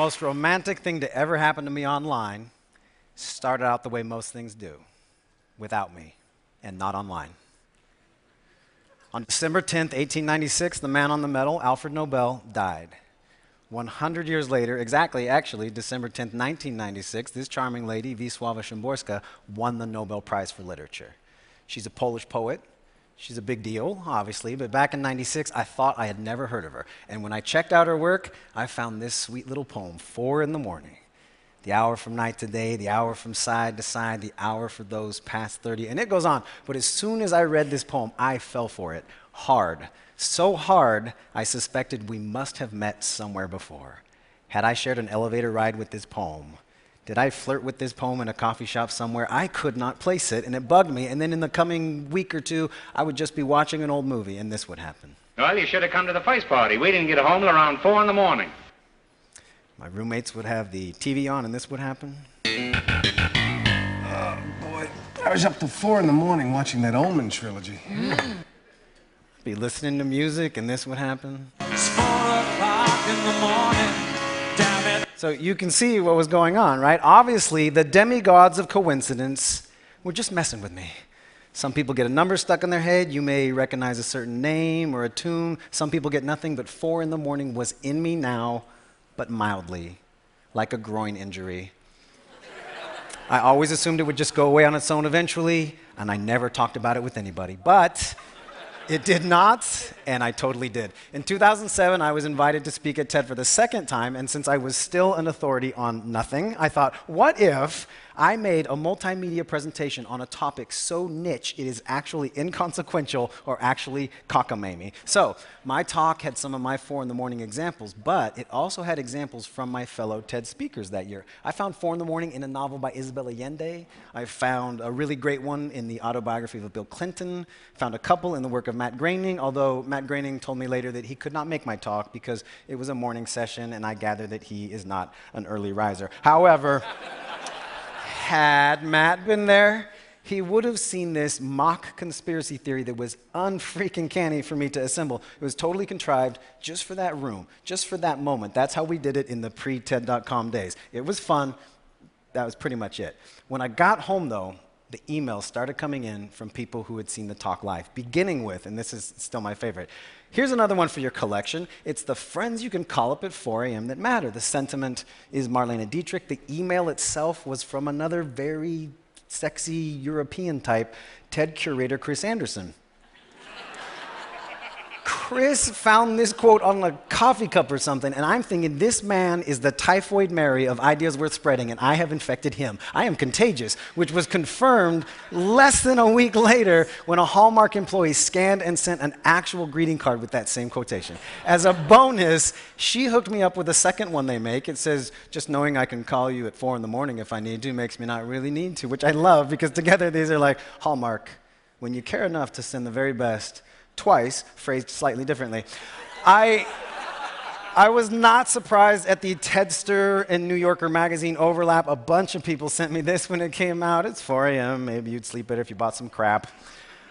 most romantic thing to ever happen to me online started out the way most things do without me and not online. On December 10th, 1896, the man on the medal, Alfred Nobel, died. 100 years later, exactly, actually, December 10th, 1996, this charming lady, Wisława Szymborska, won the Nobel Prize for Literature. She's a Polish poet. She's a big deal, obviously, but back in 96, I thought I had never heard of her. And when I checked out her work, I found this sweet little poem, Four in the Morning. The hour from night to day, the hour from side to side, the hour for those past 30. And it goes on. But as soon as I read this poem, I fell for it hard. So hard, I suspected we must have met somewhere before. Had I shared an elevator ride with this poem, did I flirt with this poem in a coffee shop somewhere? I could not place it, and it bugged me. And then in the coming week or two, I would just be watching an old movie, and this would happen. Well, you should have come to the first party. We didn't get home till around four in the morning. My roommates would have the TV on, and this would happen. Oh, Boy, I was up till four in the morning watching that Omen trilogy. Be listening to music, and this would happen. It's four o'clock in the morning. So you can see what was going on, right? Obviously, the demigods of coincidence were just messing with me. Some people get a number stuck in their head. You may recognize a certain name or a tune. Some people get nothing, but four in the morning was in me now, but mildly, like a groin injury. I always assumed it would just go away on its own eventually, and I never talked about it with anybody. But it did not, and I totally did. In 2007, I was invited to speak at TED for the second time, and since I was still an authority on nothing, I thought, what if I made a multimedia presentation on a topic so niche it is actually inconsequential or actually cockamamie? So, my talk had some of my four in the morning examples, but it also had examples from my fellow TED speakers that year. I found four in the morning in a novel by Isabel Allende. I found a really great one in the autobiography of Bill Clinton. Found a couple in the work of Matt Groening, although Matt Groening told me later that he could not make my talk because it was a morning session, and I gather that he is not an early riser. However, had Matt been there, he would have seen this mock conspiracy theory that was unfreaking canny for me to assemble. It was totally contrived just for that room, just for that moment. That's how we did it in the pre TED.com days. It was fun. That was pretty much it. When I got home, though, the emails started coming in from people who had seen the talk live, beginning with, and this is still my favorite. Here's another one for your collection. It's the friends you can call up at 4 a.m. that matter. The sentiment is Marlene Dietrich. The email itself was from another very sexy European type, TED curator Chris Anderson. Chris found this quote on a coffee cup or something, and I'm thinking this man is the typhoid Mary of ideas worth spreading, and I have infected him. I am contagious, which was confirmed less than a week later when a Hallmark employee scanned and sent an actual greeting card with that same quotation. As a bonus, she hooked me up with a second one they make. It says, Just knowing I can call you at four in the morning if I need to makes me not really need to, which I love because together these are like Hallmark. When you care enough to send the very best, twice, phrased slightly differently. I, I was not surprised at the Tedster and New Yorker magazine overlap. A bunch of people sent me this when it came out. It's 4 a.m. Maybe you'd sleep better if you bought some crap.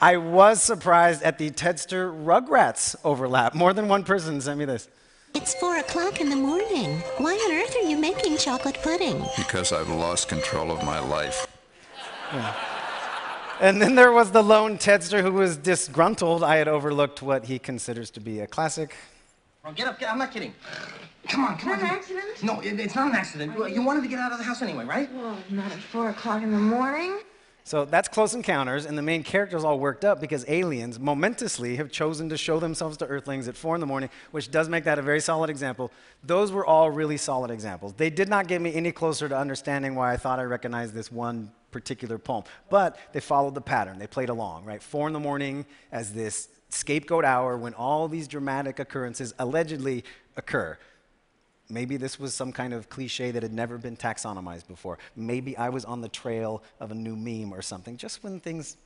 I was surprised at the Tedster Rugrats overlap. More than one person sent me this. It's four o'clock in the morning. Why on earth are you making chocolate pudding? Because I've lost control of my life. And then there was the lone Tedster who was disgruntled. I had overlooked what he considers to be a classic. Oh, get up, get I'm not kidding. Come on, come on. Not an accident? No, it, it's not an accident. You- You wanted to get out of the house anyway, right? Well, not at four o'clock in the morning. So that's Close Encounters, and the main character's all worked up because aliens momentously have chosen to show themselves to Earthlings at 4 in the morning, which does make that a very solid example. Those were all really solid examples. They did not get me any closer to understanding why I thought I recognized this one particular poem, but they followed the pattern. They played along, right? 4 in the morning as this scapegoat hour when all these dramatic occurrences allegedly occur. Maybe this was some kind of cliche that had never been taxonomized before. Maybe I was on the trail of a new meme or something. Just when things,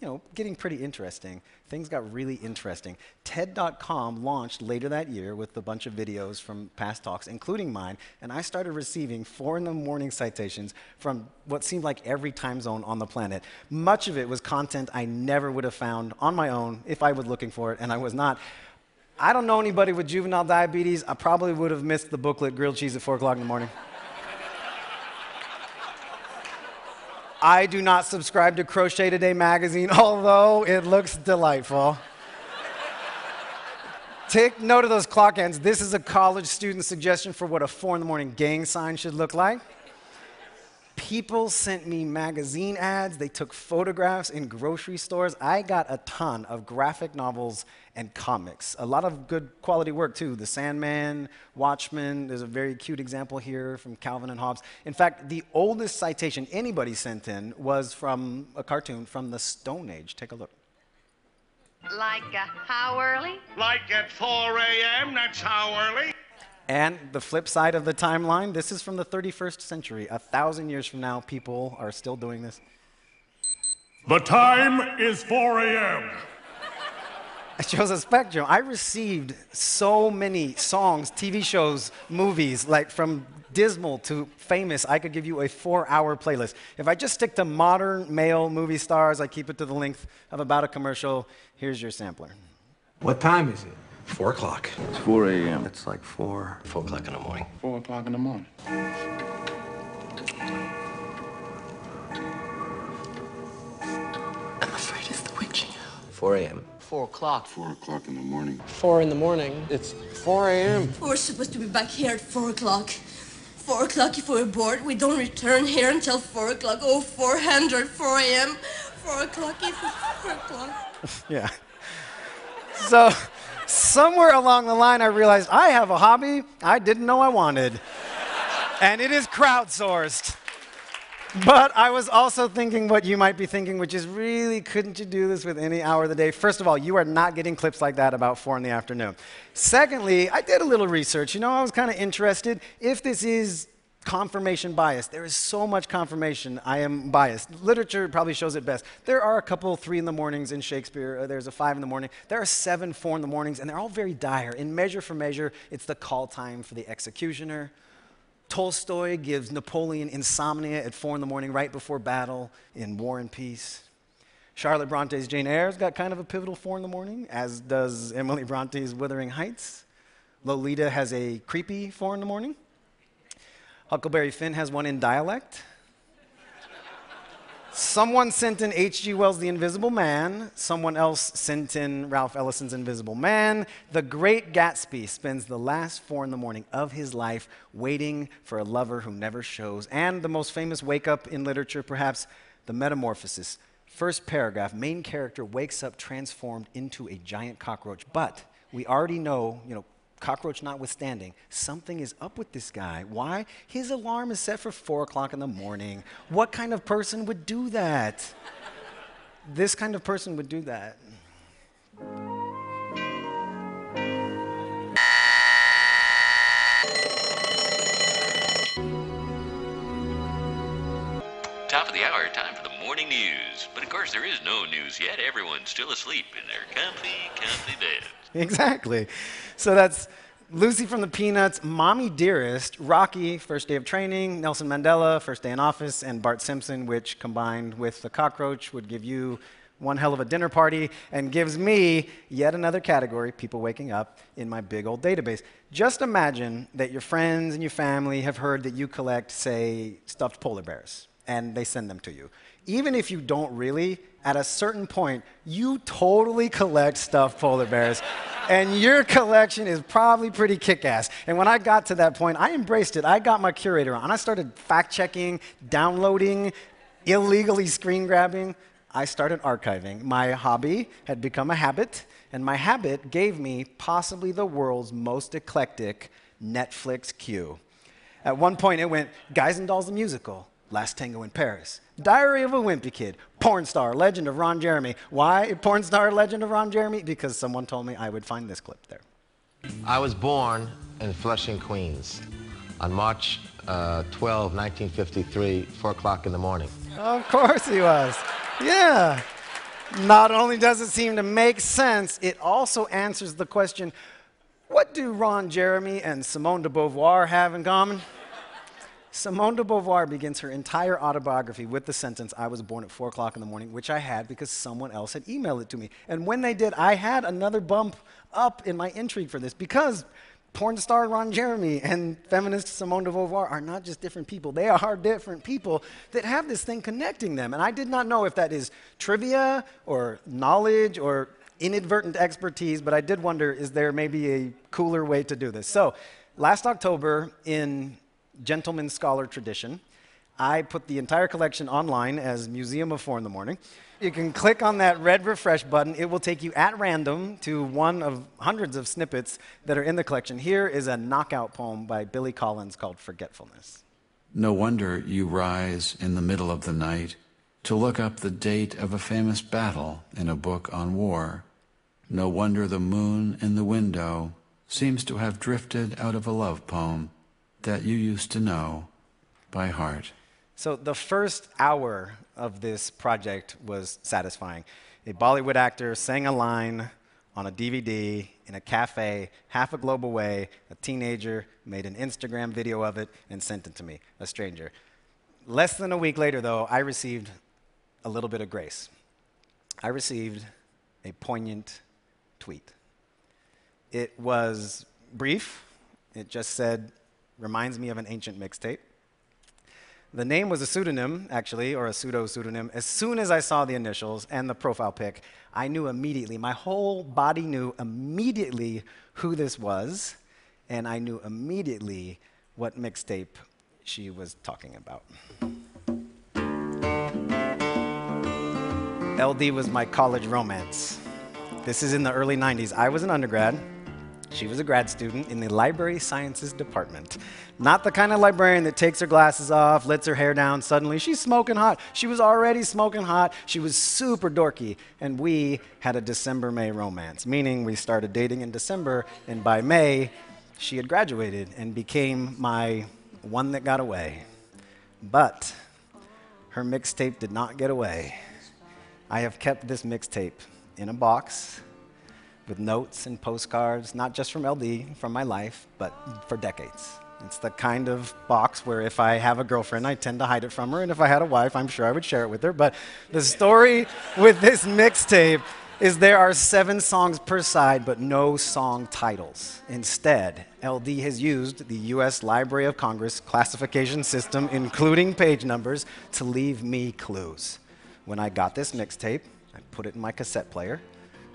you know, getting pretty interesting, things got really interesting. TED.com launched later that year with a bunch of videos from past talks, including mine, and I started receiving four in the morning citations from what seemed like every time zone on the planet. Much of it was content I never would have found on my own if I was looking for it, and I was not. I don't know anybody with juvenile diabetes. I probably would have missed the booklet grilled cheese at 4 o'clock in the morning. I do not subscribe to Crochet Today magazine, although it looks delightful. Take note of those clock ends. This is a college student suggestion for what a 4 in the morning gang sign should look like. People sent me magazine ads. They took photographs in grocery stores. I got a ton of graphic novels and comics. A lot of good quality work, too. The Sandman, Watchmen. There's a very cute example here from Calvin and Hobbes. In fact, the oldest citation anybody sent in was from a cartoon from the Stone Age. Take a look. Like uh, how early? Like at 4 a.m., that's how early. And the flip side of the timeline this is from the 31st century. A thousand years from now, people are still doing this. The time is 4 a.m. It shows a spectrum. I received so many songs, TV shows, movies, like from dismal to famous. I could give you a four hour playlist. If I just stick to modern male movie stars, I keep it to the length of about a commercial. Here's your sampler. What time is it? Four o'clock. It's 4 a.m. It's like 4. Four o'clock in the morning. 4 o'clock in the morning. I'm afraid it's the witching hour. 4 a.m. Four o'clock. 4 o'clock in the morning. Four in the morning. It's 4 a.m. We're supposed to be back here at 4 o'clock. 4 o'clock if we're bored. We don't return here until 4 o'clock. Oh, 400, 4 a.m. 4 o'clock if it's 4 o'clock. Yeah. So, somewhere along the line, I realized I have a hobby I didn't know I wanted, and it is crowdsourced. But I was also thinking what you might be thinking, which is really, couldn't you do this with any hour of the day? First of all, you are not getting clips like that about four in the afternoon. Secondly, I did a little research. You know, I was kind of interested if this is confirmation bias. There is so much confirmation. I am biased. Literature probably shows it best. There are a couple three in the mornings in Shakespeare. uh, There's a five in the morning. There are seven four in the mornings, and they're all very dire. In Measure for Measure, it's the call time for the executioner. Tolstoy gives Napoleon insomnia at four in the morning right before battle in War and Peace. Charlotte Bronte's Jane Eyre's got kind of a pivotal four in the morning, as does Emily Bronte's Wuthering Heights. Lolita has a creepy four in the morning. Huckleberry Finn has one in dialect. Someone sent in H.G. Wells' The Invisible Man. Someone else sent in Ralph Ellison's Invisible Man. The Great Gatsby spends the last four in the morning of his life waiting for a lover who never shows. And the most famous wake up in literature, perhaps, The Metamorphosis. First paragraph main character wakes up transformed into a giant cockroach. But we already know, you know, cockroach notwithstanding, something is up with this guy. Why? His alarm is set for four o'clock in the morning. What kind of person would do that? this kind of person would do that. Top of the hour, time for the morning news. But of course, there is no news yet. Everyone's still asleep in their comfy, comfy beds. Exactly. So that's Lucy from the Peanuts, Mommy Dearest, Rocky, First Day of Training, Nelson Mandela, First Day in Office, and Bart Simpson, which combined with the cockroach would give you one hell of a dinner party and gives me yet another category, people waking up, in my big old database. Just imagine that your friends and your family have heard that you collect, say, stuffed polar bears, and they send them to you. Even if you don't really, at a certain point, you totally collect stuffed polar bears. and your collection is probably pretty kick ass. And when I got to that point, I embraced it. I got my curator on. I started fact checking, downloading, illegally screen grabbing. I started archiving. My hobby had become a habit, and my habit gave me possibly the world's most eclectic Netflix queue. At one point, it went Guys and Dolls the Musical, Last Tango in Paris, Diary of a Wimpy Kid, Porn Star, Legend of Ron Jeremy. Why Porn Star, Legend of Ron Jeremy? Because someone told me I would find this clip there. I was born in Flushing, Queens on March uh, 12, 1953, 4 o'clock in the morning. Of course he was. Yeah. Not only does it seem to make sense, it also answers the question what do Ron Jeremy and Simone de Beauvoir have in common? Simone de Beauvoir begins her entire autobiography with the sentence, I was born at 4 o'clock in the morning, which I had because someone else had emailed it to me. And when they did, I had another bump up in my intrigue for this because porn star Ron Jeremy and feminist Simone de Beauvoir are not just different people. They are different people that have this thing connecting them. And I did not know if that is trivia or knowledge or inadvertent expertise, but I did wonder is there maybe a cooler way to do this? So, last October, in gentleman scholar tradition, I put the entire collection online as Museum of Four in the Morning. You can click on that red refresh button. It will take you at random to one of hundreds of snippets that are in the collection. Here is a knockout poem by Billy Collins called Forgetfulness. No wonder you rise in the middle of the night to look up the date of a famous battle in a book on war. No wonder the moon in the window seems to have drifted out of a love poem that you used to know by heart. So, the first hour of this project was satisfying. A Bollywood actor sang a line on a DVD in a cafe half a globe away. A teenager made an Instagram video of it and sent it to me, a stranger. Less than a week later, though, I received a little bit of grace. I received a poignant tweet. It was brief, it just said, reminds me of an ancient mixtape. The name was a pseudonym, actually, or a pseudo pseudonym. As soon as I saw the initials and the profile pic, I knew immediately, my whole body knew immediately who this was, and I knew immediately what mixtape she was talking about. LD was my college romance. This is in the early 90s. I was an undergrad. She was a grad student in the library sciences department. Not the kind of librarian that takes her glasses off, lets her hair down, suddenly she's smoking hot. She was already smoking hot. She was super dorky. And we had a December May romance, meaning we started dating in December, and by May, she had graduated and became my one that got away. But her mixtape did not get away. I have kept this mixtape in a box with notes and postcards, not just from LD, from my life, but for decades. It's the kind of box where if I have a girlfriend, I tend to hide it from her, and if I had a wife, I'm sure I would share it with her. But the story with this mixtape is there are seven songs per side, but no song titles. Instead, LD has used the US Library of Congress classification system, including page numbers, to leave me clues. When I got this mixtape, I put it in my cassette player.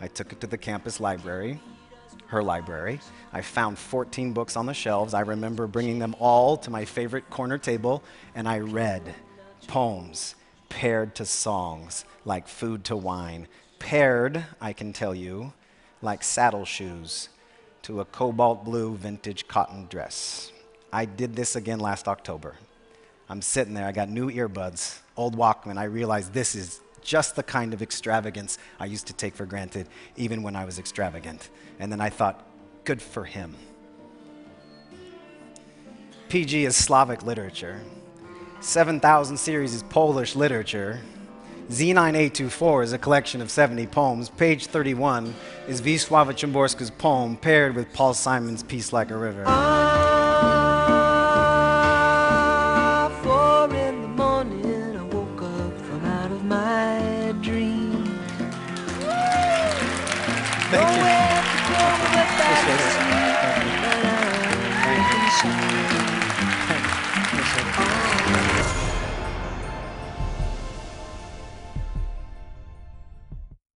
I took it to the campus library, her library. I found 14 books on the shelves. I remember bringing them all to my favorite corner table, and I read poems paired to songs like Food to Wine, paired, I can tell you, like saddle shoes to a cobalt blue vintage cotton dress. I did this again last October. I'm sitting there, I got new earbuds, old Walkman. I realized this is just the kind of extravagance I used to take for granted, even when I was extravagant. And then I thought, good for him. PG is Slavic literature. 7000 series is Polish literature. Z9824 is a collection of 70 poems. Page 31 is Wisława Szymborska's poem paired with Paul Simon's Peace Like a River.